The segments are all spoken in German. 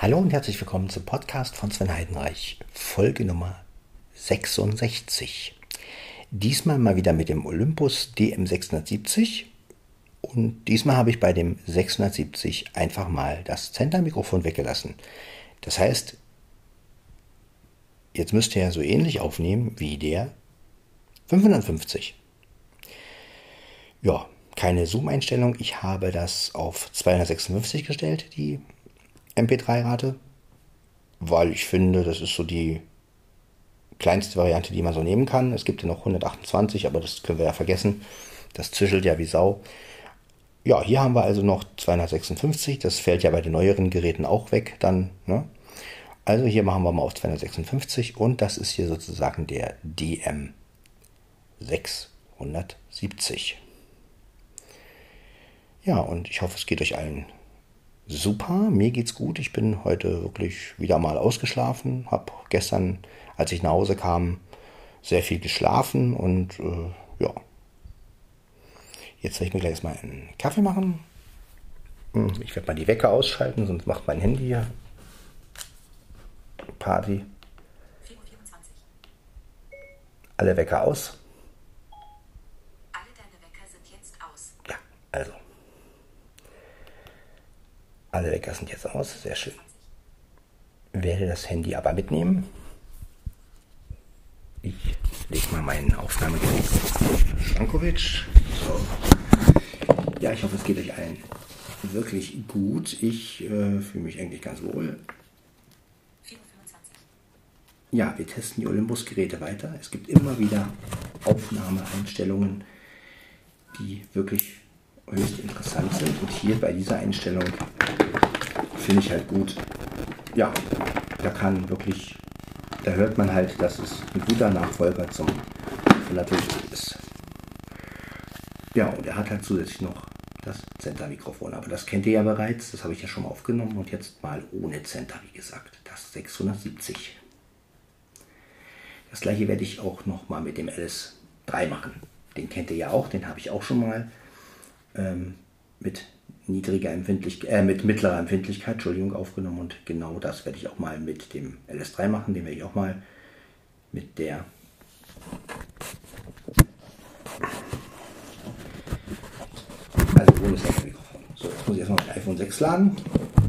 Hallo und herzlich willkommen zum Podcast von Sven Heidenreich, Folge Nummer 66. Diesmal mal wieder mit dem Olympus DM670 und diesmal habe ich bei dem 670 einfach mal das Center-Mikrofon weggelassen. Das heißt, jetzt müsste er so ähnlich aufnehmen wie der 550. Ja, keine Zoom-Einstellung. Ich habe das auf 256 gestellt, die MP3-Rate, weil ich finde, das ist so die kleinste Variante, die man so nehmen kann. Es gibt ja noch 128, aber das können wir ja vergessen. Das zischelt ja wie Sau. Ja, hier haben wir also noch 256. Das fällt ja bei den neueren Geräten auch weg dann. Ne? Also hier machen wir mal auf 256 und das ist hier sozusagen der DM 670. Ja, und ich hoffe, es geht euch allen super. Mir geht's gut. Ich bin heute wirklich wieder mal ausgeschlafen. Hab gestern, als ich nach Hause kam, sehr viel geschlafen und äh, ja. Jetzt werde ich mir gleich mal einen Kaffee machen. Hm, ich werde mal die Wecker ausschalten, sonst macht mein Handy hier Party. Alle Wecker aus. Alle deine Wecker sind jetzt aus. Ja, also. Alle Wecker sind jetzt aus, sehr schön. Werde das Handy aber mitnehmen. Ich lege mal mein Aufnahmegerät auf Stankovic. So. Ja, ich hoffe, es geht euch allen wirklich gut. Ich äh, fühle mich eigentlich ganz wohl. 4.25 Ja, wir testen die Olympus-Geräte weiter. Es gibt immer wieder Aufnahmeeinstellungen, die wirklich höchst interessant sind. Und hier bei dieser Einstellung finde ich halt gut. Ja, da kann wirklich, da hört man halt, dass es ein guter Nachfolger zum 550 ist. Ja, und er hat halt zusätzlich noch das Center-Mikrofon. Aber das kennt ihr ja bereits, das habe ich ja schon mal aufgenommen und jetzt mal ohne Center, wie gesagt. Das 670. Das gleiche werde ich auch noch mal mit dem LS3 machen. Den kennt ihr ja auch, den habe ich auch schon mal ähm, mit niedriger Empfindlichkeit, äh, mit mittlerer Empfindlichkeit, Entschuldigung, aufgenommen und genau das werde ich auch mal mit dem LS3 machen. Den werde ich auch mal mit der also ohne Mikrofon. So, jetzt muss ich erstmal das iPhone 6 laden.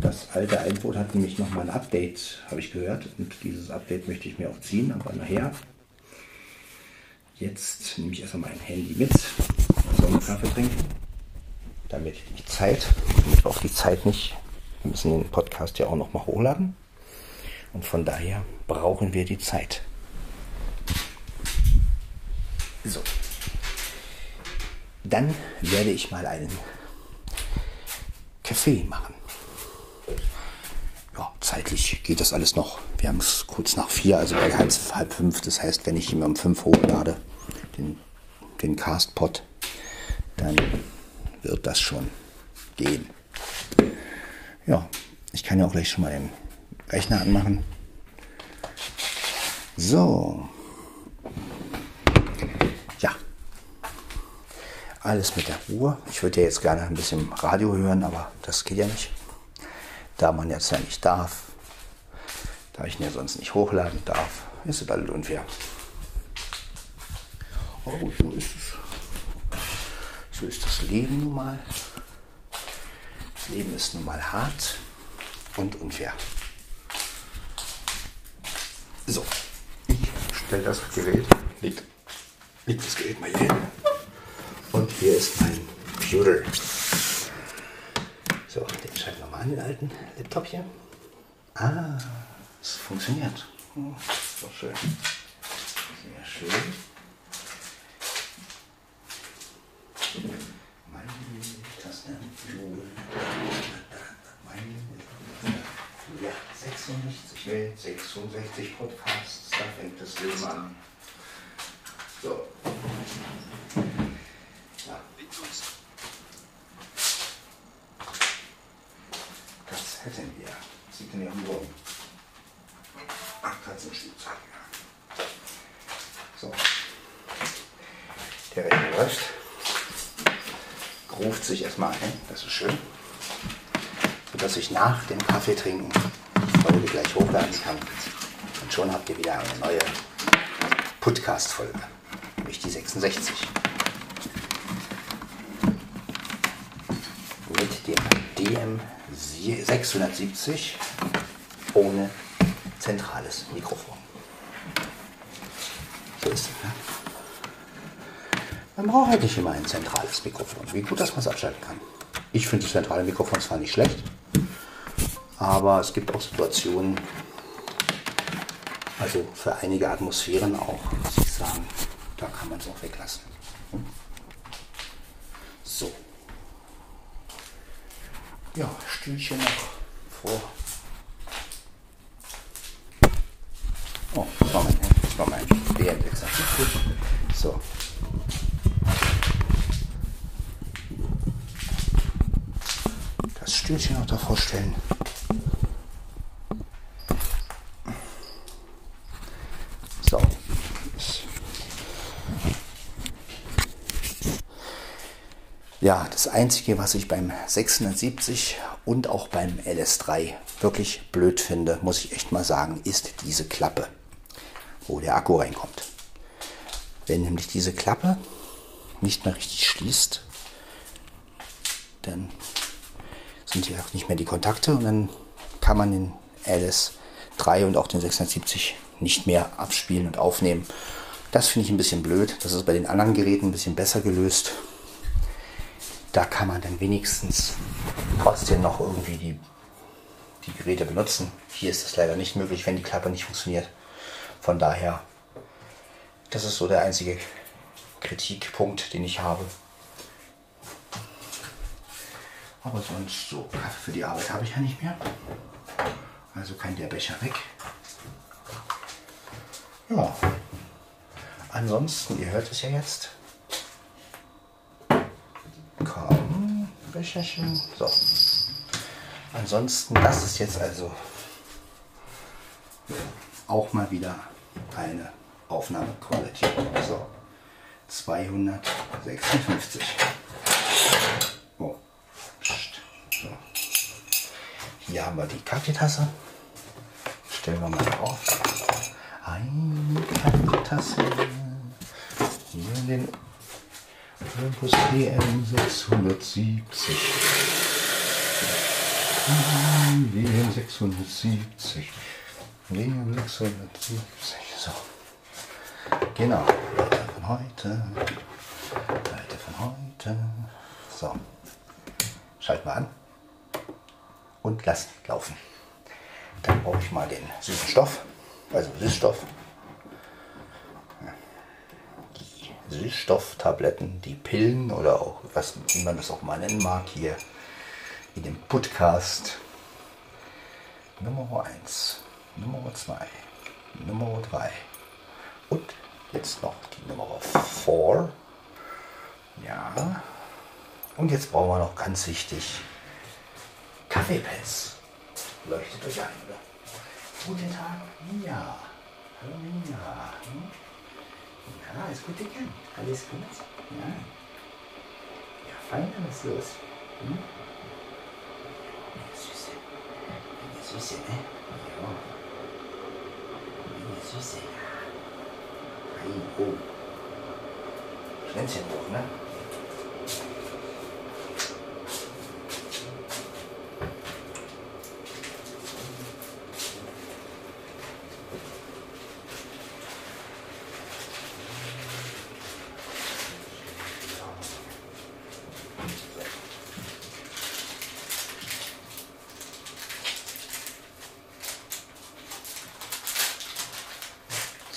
Das alte iPhone hat nämlich nochmal ein Update, habe ich gehört. Und dieses Update möchte ich mir auch ziehen, aber nachher. Jetzt nehme ich erstmal mein Handy mit, soll einen Kaffee trinken, damit die Zeit, damit auch die Zeit nicht, wir müssen den Podcast ja auch nochmal hochladen. Und von daher brauchen wir die Zeit. So. Dann werde ich mal einen Kaffee machen. Ja, zeitlich geht das alles noch. Wir haben es kurz nach vier, also bei halb, halb fünf. Das heißt, wenn ich ihn um fünf hochlade, den, den Castpot, dann wird das schon gehen. Ja, ich kann ja auch gleich schon mal den Rechner anmachen. So. Ja. Alles mit der Ruhe. Ich würde ja jetzt gerne ein bisschen Radio hören, aber das geht ja nicht. Da man jetzt ja nicht darf, da ich ihn ja sonst nicht hochladen darf, ist es bald unfair. Oh, so ist es. So ist das Leben nun mal. Das Leben ist nun mal hart und unfair. So, ich stelle das Gerät, liegt, liegt das Gerät mal hier. Und hier ist mein Computer. So, den schalten wir mal an, den alten Laptop hier. Ah, es funktioniert. Hm, so schön. Sehr schön. Meine Tasten. Meine ja, 66 Welt, 66 Podcasts, da fängt das Leben an. So. Ja. Das hätten wir. Sie können ja nur. Ach, Katzenspielzeug. So. Der Rechner läuft. Ruft sich erstmal ein, das ist schön. Sodass ich nach dem Kaffee trinken Folge gleich hochladen kann. Und schon habt ihr wieder eine neue Podcast-Folge, nämlich die 66. Mit dem DM670 ohne zentrales Mikrofon. So ist es. Ne? Man braucht halt nicht immer ein zentrales Mikrofon. Wie gut, dass man es abschalten kann. Ich finde das zentrale Mikrofon zwar nicht schlecht, aber es gibt auch Situationen, also für einige Atmosphären auch, muss ich sagen, da kann man es auch weglassen. So. Ja, Stühlchen noch vor. Oh, das war mein, das war mein DM670. So. Das Stühlchen noch davor stellen. So. Ja, das Einzige, was ich beim 670 und auch beim LS3 wirklich blöd finde, muss ich echt mal sagen, ist diese Klappe, wo der Akku reinkommt. Wenn nämlich diese Klappe nicht mehr richtig schließt, dann sind hier auch nicht mehr die Kontakte und dann kann man den LS3 und auch den 670 nicht mehr abspielen und aufnehmen. Das finde ich ein bisschen blöd. Das ist bei den anderen Geräten ein bisschen besser gelöst. Da kann man dann wenigstens trotzdem noch irgendwie die, die Geräte benutzen. Hier ist das leider nicht möglich, wenn die Klappe nicht funktioniert. Von daher, das ist so der einzige Kritikpunkt, den ich habe. Aber sonst so, Kaffee für die Arbeit habe ich ja nicht mehr. Also kann der Becher weg. Ja. Ansonsten, ihr hört es ja jetzt. Komm, Becherchen. So. Ansonsten, das ist jetzt also auch mal wieder eine Aufnahmequalität. So. 256. Oh. Psst. So. Hier haben wir die Kaffeetasse. Stellen wir mal auf. Eine Kaffeetasse. Hier in den Olympus DM 670. WM 670. WM 670. So. Genau. Leute von heute. Leute von heute. So. Schalten wir an. Und lassen laufen. Dann brauche ich mal den süßen Stoff. Also Süßstoff. Die Süßstofftabletten, die Pillen oder auch, was, wie man das auch mal nennen mag, hier in dem Podcast. Nummer 1, Nummer 2, Nummer 3 und jetzt noch die Nummer 4. Ja. Und jetzt brauchen wir noch ganz wichtig Kaffeepads. Leuchtet euch ein, oder? Guten Tag, ja. Hallo, ja. Hm? Ja, ist gut gegangen. Alles gut? Ja. Ja, fein, was ist los? Hm? Ja, Süße. Ja, Süße, ne? Ja. Ja, Süße. Fein, oh. Schlänzchen drauf, ne?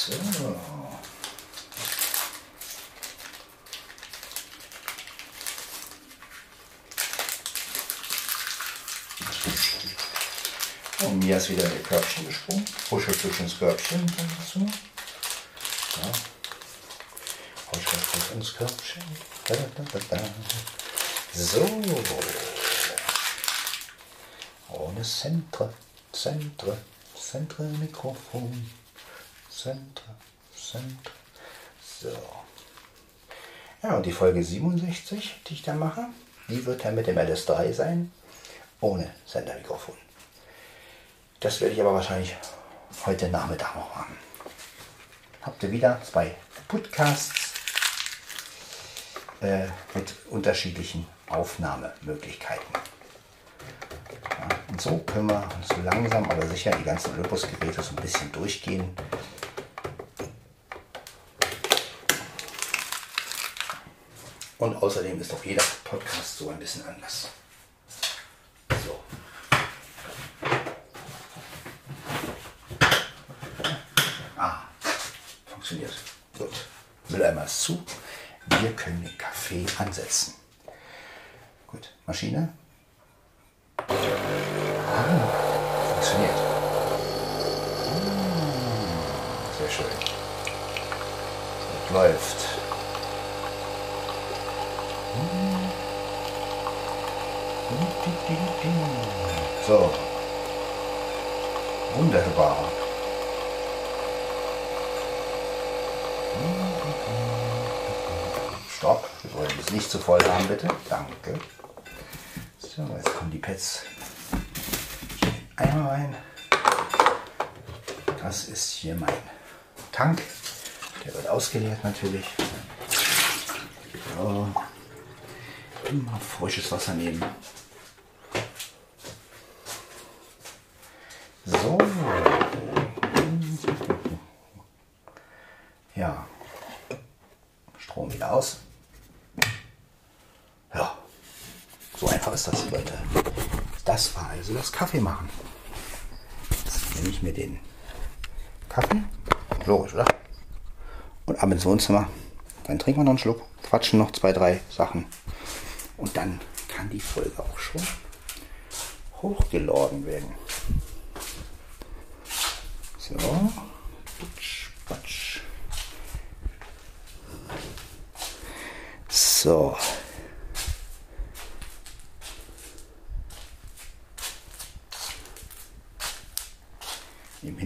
So. Und Mia ist wieder in ihr Körbchen gesprungen. Huschelt zwischen ins Körbchen. Ja. Huschelt hoch ins Körbchen. Da, da, da, da. So. Ohne Zentre, Zentre, Zentre Mikrofon. Zentre, Zentre. So. Ja, und die Folge 67, die ich dann mache, die wird dann mit dem LS3 sein, ohne Sendermikrofon. Das werde ich aber wahrscheinlich heute Nachmittag noch machen. Habt ihr wieder zwei Podcasts äh, mit unterschiedlichen Aufnahmemöglichkeiten. Ja, und so können wir so langsam aber sicher die ganzen Olympus-Geräte so ein bisschen durchgehen. Und außerdem ist auch jeder Podcast so ein bisschen anders. So. Ah, funktioniert. Gut. Mülleimer ist zu. Wir können den Kaffee ansetzen. Gut, Maschine. Ah, funktioniert. Ah, Sehr schön. Das läuft. So. Wunderbar. Stopp. Wir wollen es nicht zu voll haben, bitte. Danke. So, jetzt kommen die Pads einmal rein. Das ist hier mein Tank. Der wird ausgeleert natürlich. So. Immer frisches Wasser nehmen. So. Ja. Strom wieder aus. Ja. So einfach ist das, Leute. Das war also das Kaffee machen. Jetzt nehme ich mir den Kaffee. Logisch, oder? Und ab ins Wohnzimmer. Dann trinken wir noch einen Schluck, quatschen noch zwei, drei Sachen. Und dann kann die Folge auch schon hochgeladen werden. So. Putsch, patsch. So.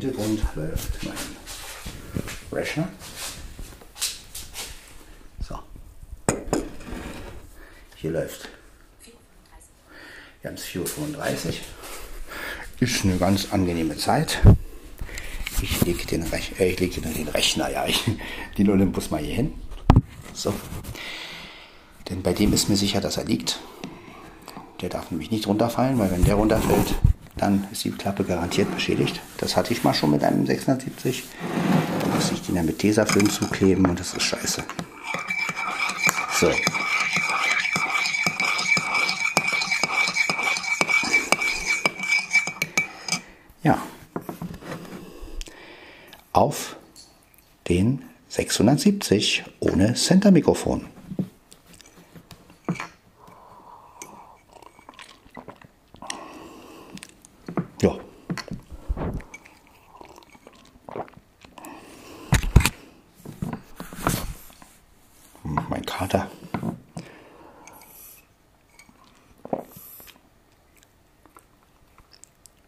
Hintergrund läuft mein Rechner. So. Hier läuft. 4.35 Wir haben es 4.35 Uhr. Ist eine ganz angenehme Zeit. Ich lege den, Rech äh, leg den Rechner, ja, ich, den Olympus mal hier hin. So. Denn bei dem ist mir sicher, dass er liegt. Der darf nämlich nicht runterfallen, weil wenn der runterfällt, dann ist die Klappe garantiert beschädigt. Das hatte ich mal schon mit einem 670. Da musste ich den ja mit Tesafilm zukleben und das ist scheiße. So. Ja. Auf den 670 ohne Center-Mikrofon. Ja. Hm, Mein Kater.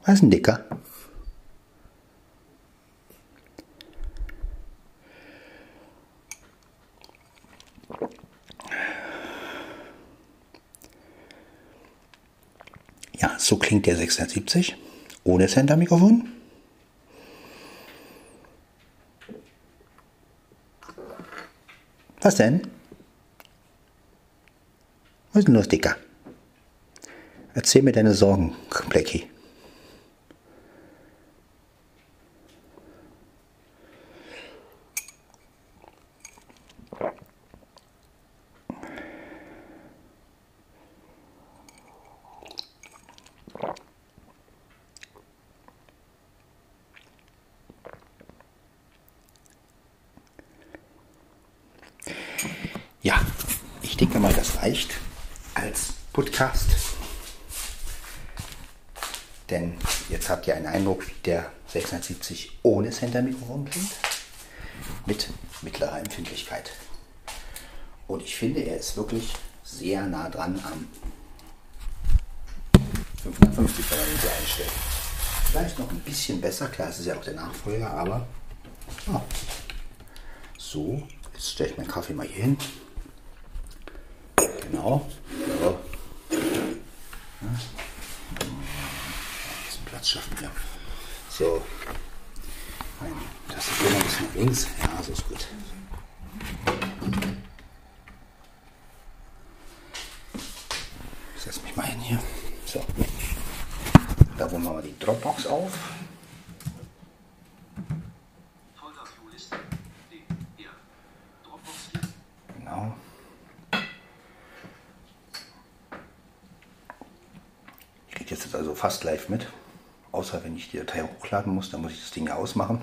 Was ist ein Dicker? Ja, so klingt der 670 ohne Center-Mikrofon. Was denn? Was ist denn los, Dicker? Erzähl mir deine Sorgen, Blackie. Ja, ich denke mal, das reicht als Podcast. Denn jetzt habt ihr einen Eindruck, wie der 670 ohne Center-Mikrofon klingt. Mit mittlerer Empfindlichkeit. Und ich finde, er ist wirklich sehr nah dran am 550, wenn man ihn so einstellt. Vielleicht noch ein bisschen besser, klar, es ist ja auch der Nachfolger, aber ja. so, jetzt stelle ich meinen Kaffee mal hier hin. Genau. So. Ja. Ein bisschen Platz schaffen wir. So. Das ist immer ein bisschen links. Ja, so ist gut. Ich setze mich mal hin hier. So. Da wollen wir mal die Dropbox auf. Genau. Ich kriege jetzt also fast live mit. Außer wenn ich die Datei hochladen muss, dann muss ich das Ding ausmachen.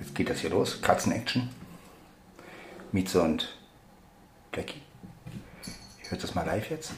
Jetzt geht das hier los. Katzen-Action. Mieze und Blackie. Ihr hört das mal live jetzt.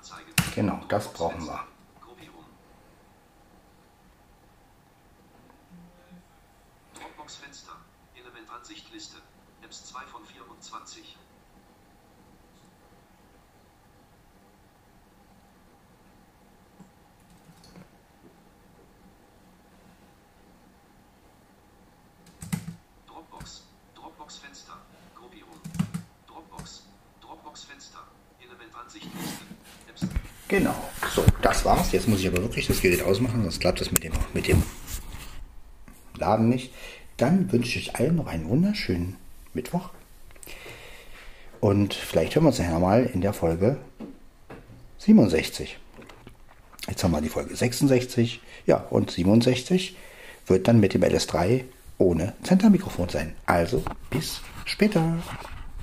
Anzeigen. Genau, das brauchen wir. Genau. So, das war's. Jetzt muss ich aber wirklich das Gerät ausmachen, sonst klappt das mit dem, mit dem Laden nicht. Dann wünsche ich allen noch einen wunderschönen Mittwoch. Und vielleicht hören wir uns nachher mal in der Folge 67. Jetzt haben wir die Folge 66. Ja, und 67 wird dann mit dem LS3 ohne Zentermikrofon sein. Also bis später.